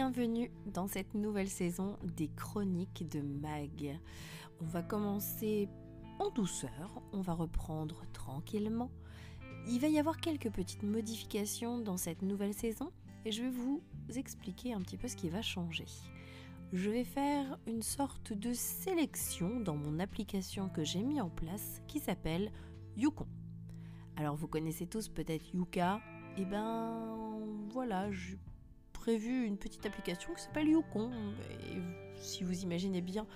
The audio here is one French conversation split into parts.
bienvenue dans cette nouvelle saison des chroniques de Mag. On va commencer en douceur, on va reprendre tranquillement. Il va y avoir quelques petites modifications dans cette nouvelle saison et je vais vous expliquer un petit peu ce qui va changer. Je vais faire une sorte de sélection dans mon application que j'ai mis en place qui s'appelle Yukon. Alors vous connaissez tous peut-être Yuka, et eh ben voilà, je prévu une petite application qui s'appelle Yukon. Et si vous imaginez bien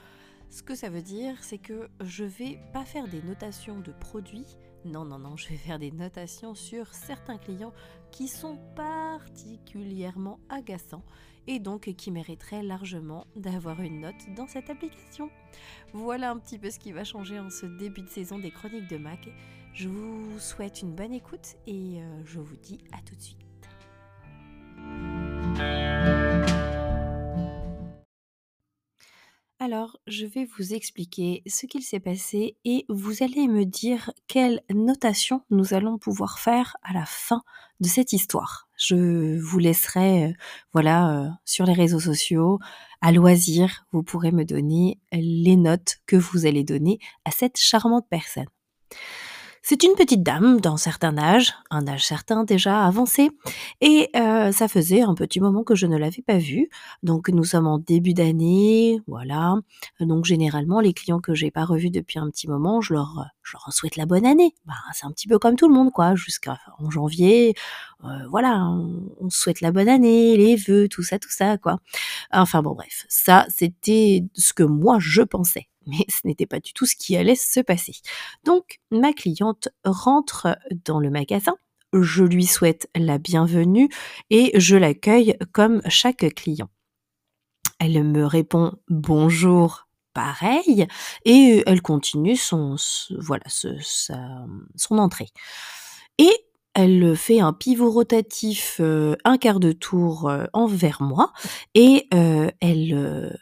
ce que ça veut dire, c'est que je vais pas faire des notations de produits. Non, non, non, je vais faire des notations sur certains clients qui sont particulièrement agaçants et donc qui mériteraient largement d'avoir une note dans cette application. Voilà un petit peu ce qui va changer en ce début de saison des chroniques de Mac. Je vous souhaite une bonne écoute et euh, je vous dis à tout de suite. Alors, je vais vous expliquer ce qu'il s'est passé et vous allez me dire quelle notation nous allons pouvoir faire à la fin de cette histoire. Je vous laisserai, euh, voilà, euh, sur les réseaux sociaux, à loisir, vous pourrez me donner les notes que vous allez donner à cette charmante personne. C'est une petite dame d'un certain âge, un âge certain déjà avancé, et euh, ça faisait un petit moment que je ne l'avais pas vue. Donc nous sommes en début d'année, voilà. Donc généralement les clients que j'ai pas revus depuis un petit moment, je leur je souhaite la bonne année. Bah, c'est un petit peu comme tout le monde quoi, jusqu'en janvier, euh, voilà, on, on, souhaite la bonne année, les vœux, tout ça, tout ça quoi. Enfin bon bref, ça c'était ce que moi je pensais mais ce n'était pas du tout ce qui allait se passer. Donc, ma cliente rentre dans le magasin, je lui souhaite la bienvenue et je l'accueille comme chaque client. Elle me répond bonjour pareil et elle continue son voilà son entrée. Et elle fait un pivot rotatif euh, un quart de tour euh, envers moi et euh, elle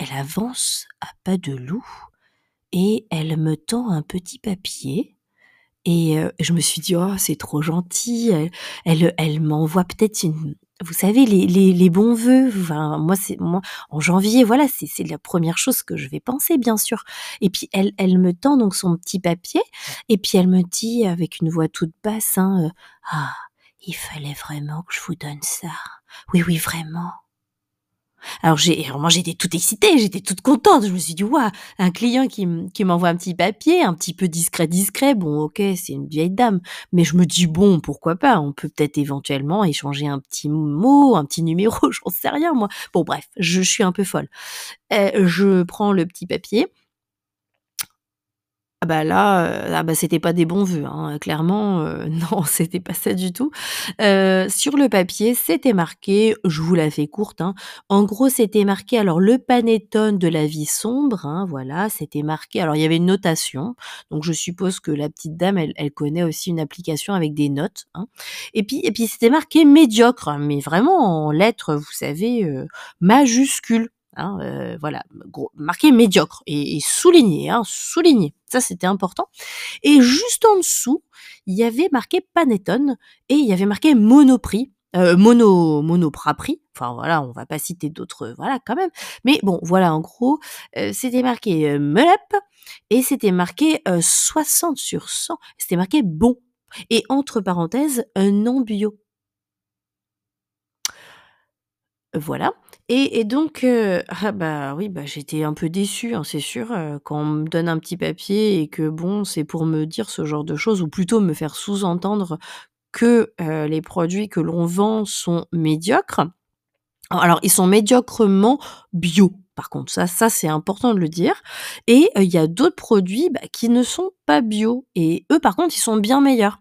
elle avance à pas de loup et elle me tend un petit papier. Et euh, je me suis dit, oh, c'est trop gentil. Elle, elle, m'envoie peut-être une, vous savez, les, les, bons vœux. Enfin, moi, moi en janvier, voilà, c'est la première chose que je vais penser, bien sûr. Et puis elle, elle me tend donc son petit papier, et puis elle me dit avec une voix toute basse, hein, euh, ah, il fallait vraiment que je vous donne ça. Oui, oui, vraiment. Alors j'ai, moi j'étais toute excitée, j'étais toute contente. Je me suis dit waouh, un client qui, qui m'envoie un petit papier, un petit peu discret, discret. Bon, ok, c'est une vieille dame, mais je me dis bon, pourquoi pas? On peut peut-être éventuellement échanger un petit mot, un petit numéro, j'en sais rien moi. Bon bref, je, suis un peu folle. Euh, je prends le petit papier ah bah là, euh, ah bah c'était pas des bons vœux, hein. clairement, euh, non, c'était pas ça du tout. Euh, sur le papier, c'était marqué, je vous la fais courte, hein. en gros, c'était marqué, alors le panettone de la vie sombre, hein, voilà, c'était marqué, alors il y avait une notation, donc je suppose que la petite dame, elle, elle connaît aussi une application avec des notes, hein. et puis, et puis c'était marqué médiocre, mais vraiment en lettres, vous savez, majuscules, Hein, euh, voilà, marqué médiocre et, souligné, hein, souligné. Ça, c'était important. Et juste en dessous, il y avait marqué Panettone et il y avait marqué Monoprix. Euh, mono enfin voilà on va pas citer d'autres voilà quand même mais bon voilà en gros euh, c'était marqué Melep et c'était marqué 60 sur 100 c'était marqué bon et entre parenthèses non bio voilà. Et, donc, euh, ah bah oui, bah j'étais un peu déçue, hein, c'est sûr, euh, quand on me donne un petit papier et que bon, c'est pour me dire ce genre de choses, ou plutôt me faire sous-entendre que euh, les produits que l'on vend sont médiocres. Alors, ils sont médiocrement bio. Par contre, ça, ça c'est important de le dire. Et il y a d'autres produits bah, qui ne sont pas bio. Et eux, par contre, ils sont bien meilleurs.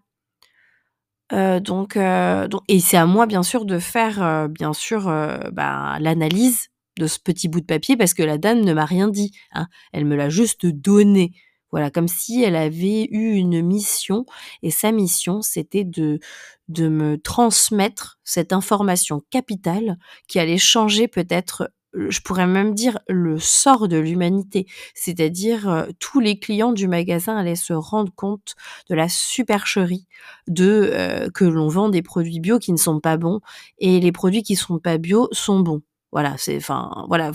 Euh, donc, euh, donc, et c'est à moi bien sûr de faire euh, bien sûr bah, l'analyse de ce petit bout de papier parce que la dame ne m'a rien dit. Hein. Elle me l'a juste donné. Voilà, comme si elle avait eu une mission et sa mission c'était de de me transmettre cette information capitale qui allait changer peut-être je pourrais même dire le sort de l'humanité, c'est-à-dire euh, tous les clients du magasin allaient se rendre compte de la supercherie de euh, que l'on vend des produits bio qui ne sont pas bons et les produits qui sont pas bio sont bons. Voilà, c'est, enfin, voilà,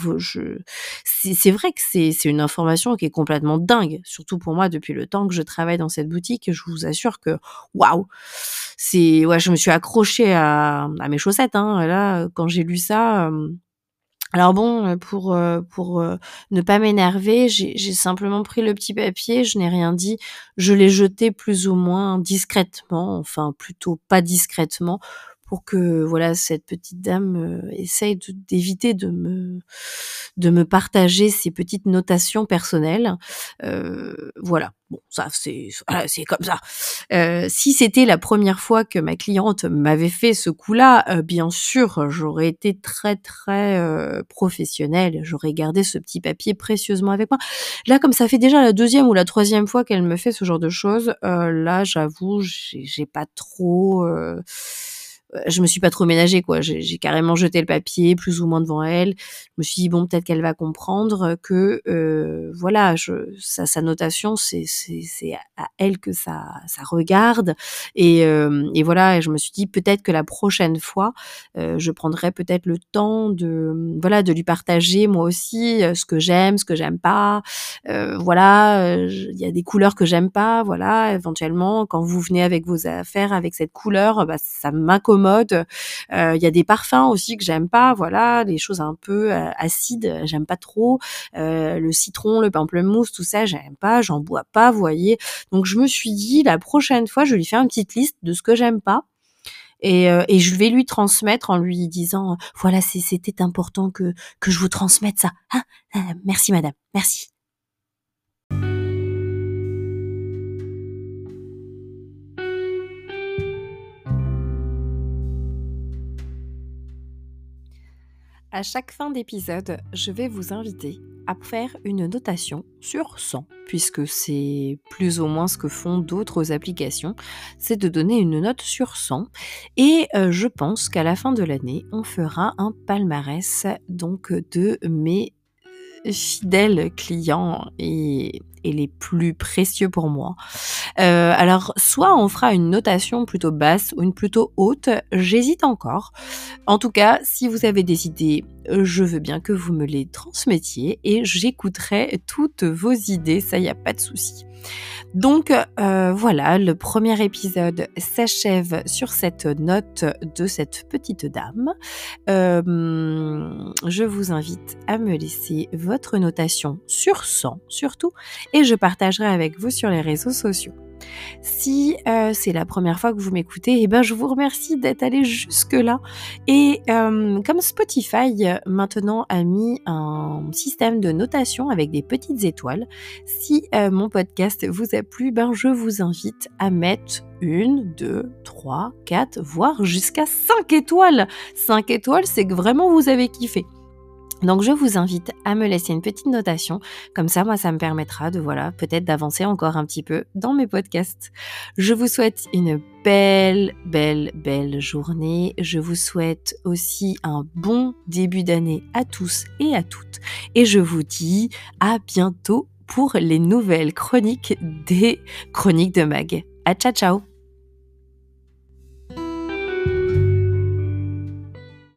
c'est vrai que c'est, une information qui est complètement dingue, surtout pour moi depuis le temps que je travaille dans cette boutique. Je vous assure que, waouh, c'est, ouais, je me suis accrochée à, mes chaussettes. Hein, là, quand j'ai lu ça. Alors bon, pour pour ne pas m'énerver, j'ai simplement pris le petit papier, je n'ai rien dit, je l'ai jeté plus ou moins discrètement, enfin plutôt pas discrètement, pour que voilà cette petite dame euh, essaye d'éviter de, me de me partager ses petites notations personnelles. Euh, voilà, bon ça c'est c'est comme ça. Euh, si c'était la première fois que ma cliente m'avait fait ce coup-là, euh, bien sûr j'aurais été très très euh, professionnelle, j'aurais gardé ce petit papier précieusement avec moi. Là comme ça fait déjà la deuxième ou la troisième fois qu'elle me fait ce genre de choses, là j'avoue j'ai pas trop je me suis pas trop ménagée quoi. J'ai carrément jeté le papier plus ou moins devant elle. Je me suis dit bon peut-être qu'elle va comprendre que euh, voilà, sa, notation c'est à elle que ça regarde et, euh, et voilà. Je me suis dit peut-être que la prochaine fois euh, je prendrai peut-être le temps de voilà de lui partager moi aussi ce que j'aime, ce que j'aime pas. voilà, il y a des couleurs que j'aime pas. Voilà, éventuellement quand vous venez avec vos affaires avec cette couleur, bah, ça m'incommode mode. Euh, il y a des parfums aussi que j'aime pas, voilà, des choses un peu euh, acides, j'aime pas trop. Euh, le citron, le pamplemousse, tout ça, j'aime pas, j'en bois pas, vous voyez. Donc je me suis dit la prochaine fois, je lui faire une petite liste de ce que j'aime pas. Et, et, je vais lui transmettre en lui disant voilà c'était important que que je vous transmette ça. Hein? Merci madame, merci. À chaque fin d'épisode, je vais vous inviter à faire une notation sur 100, puisque c'est plus ou moins ce que font d'autres applications, c'est de donner une note sur 100. Et euh, je pense qu'à la fin de l'année, on fera un palmarès donc de mes fidèles clients et, les plus précieux pour moi. Euh, alors, soit on fera une notation plutôt basse ou une plutôt haute, j'hésite encore. En tout cas, si vous avez des idées, je veux bien que vous me les transmettiez et j'écouterai toutes vos idées, ça y a pas de souci. Donc euh, voilà, le premier épisode s'achève sur cette note de cette petite dame. Euh, je vous invite à me laisser votre notation sur 100 surtout et je partagerai avec vous sur les réseaux sociaux. Si euh, c'est la première fois que vous m'écoutez, eh ben, je vous remercie d'être allé jusque-là. Et euh, comme Spotify maintenant a mis un système de notation avec des petites étoiles, si euh, mon podcast vous a plu, ben, je vous invite à mettre une, deux, trois, quatre, voire jusqu'à cinq étoiles. Cinq étoiles, c'est que vraiment vous avez kiffé. Donc je vous invite à me laisser une petite notation, comme ça moi ça me permettra de voilà, peut-être d'avancer encore un petit peu dans mes podcasts. Je vous souhaite une belle belle belle journée. Je vous souhaite aussi un bon début d'année à tous et à toutes et je vous dis à bientôt pour les nouvelles chroniques des chroniques de Mag. À ciao ciao